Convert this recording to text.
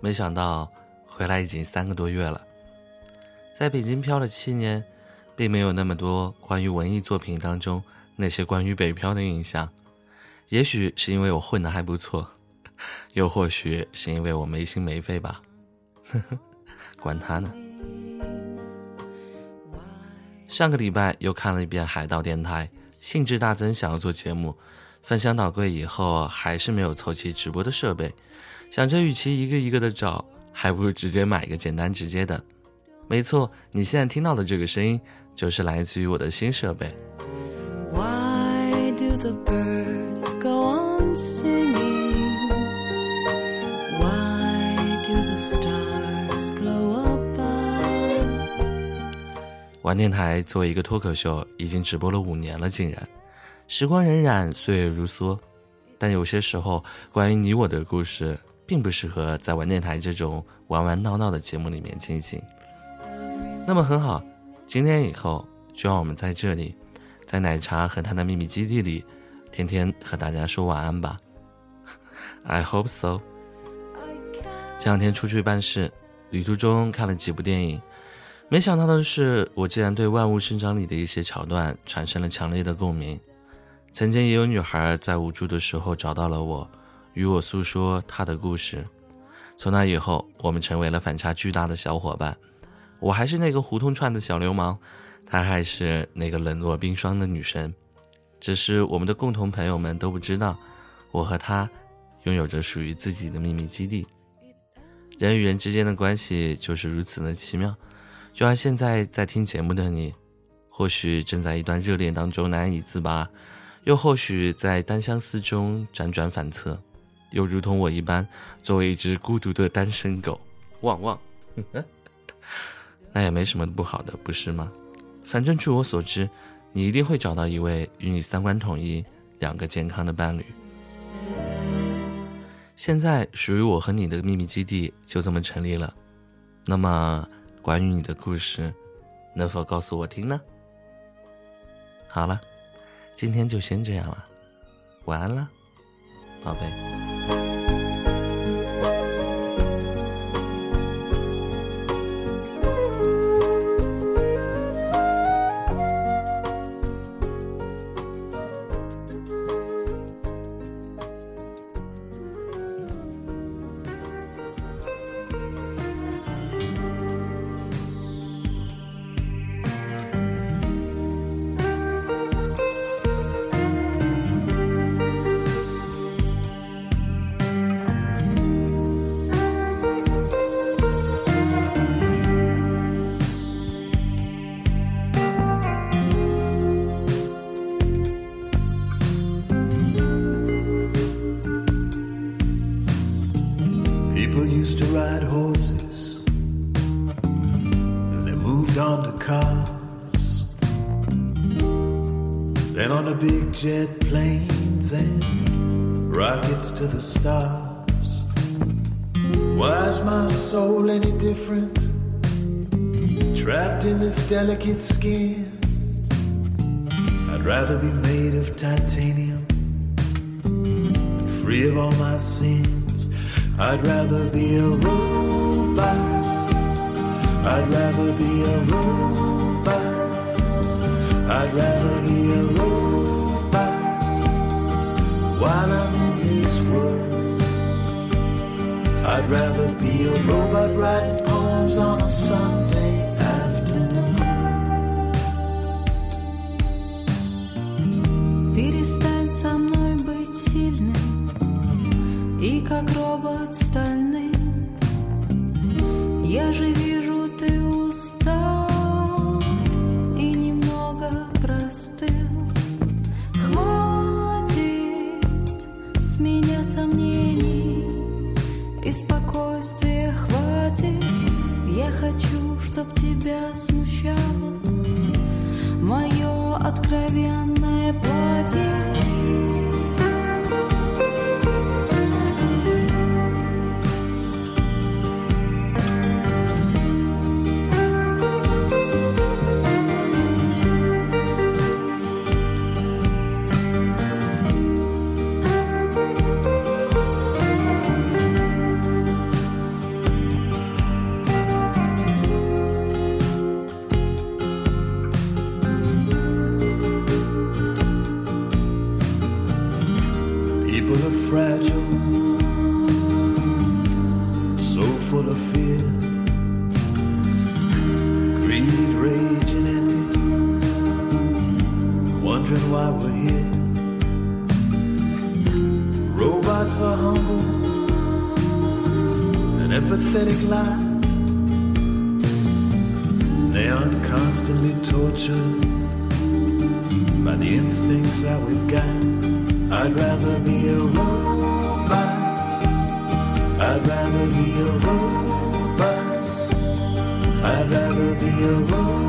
没想到回来已经三个多月了。在北京漂了七年，并没有那么多关于文艺作品当中那些关于北漂的印象。也许是因为我混得还不错，又或许是因为我没心没肺吧。呵呵，管他呢。上个礼拜又看了一遍《海盗电台》，兴致大增，想要做节目。翻箱倒柜以后，还是没有凑齐直播的设备。想着，与其一个一个的找，还不如直接买一个简单直接的。没错，你现在听到的这个声音，就是来自于我的新设备。Why do the birds go on singing? Why do the stars glow up? 玩电台作为一个脱口秀，已经直播了五年了，竟然。时光荏苒，岁月如梭，但有些时候，关于你我的故事，并不适合在玩电台这种玩玩闹闹的节目里面进行。那么很好，今天以后，就让我们在这里，在奶茶和他的秘密基地里，天天和大家说晚安吧。I hope so。这两天出去办事，旅途中看了几部电影，没想到的是，我竟然对《万物生长》里的一些桥段产生了强烈的共鸣。曾经也有女孩在无助的时候找到了我，与我诉说她的故事。从那以后，我们成为了反差巨大的小伙伴。我还是那个胡同串的小流氓，她还是那个冷若冰霜的女神。只是我们的共同朋友们都不知道，我和她拥有着属于自己的秘密基地。人与人之间的关系就是如此的奇妙。就像现在在听节目的你，或许正在一段热恋当中难以自拔。又或许在单相思中辗转反侧，又如同我一般，作为一只孤独的单身狗，旺旺，那也没什么不好的，不是吗？反正据我所知，你一定会找到一位与你三观统一、两个健康的伴侣。现在属于我和你的秘密基地就这么成立了。那么，关于你的故事，能否告诉我听呢？好了。今天就先这样了，晚安了，宝贝。And on the big jet planes and rockets to the stars. Why is my soul any different? Trapped in this delicate skin. I'd rather be made of titanium and free of all my sins. I'd rather be a robot. I'd rather be a robot. I'd rather be a robot while I'm in this world. I'd rather be a robot writing poems on a Sunday afternoon. Перестань со мной быть сильным и как робот стальным. Я же чтоб тебя смущало мое откровенное платье. People are fragile, so full of fear. Greed, rage, and envy, wondering why we're here. Robots are humble and empathetic lies. They aren't constantly tortured by the instincts that we've got. I'd rather be a robot. I'd rather be a robot. I'd rather be a robot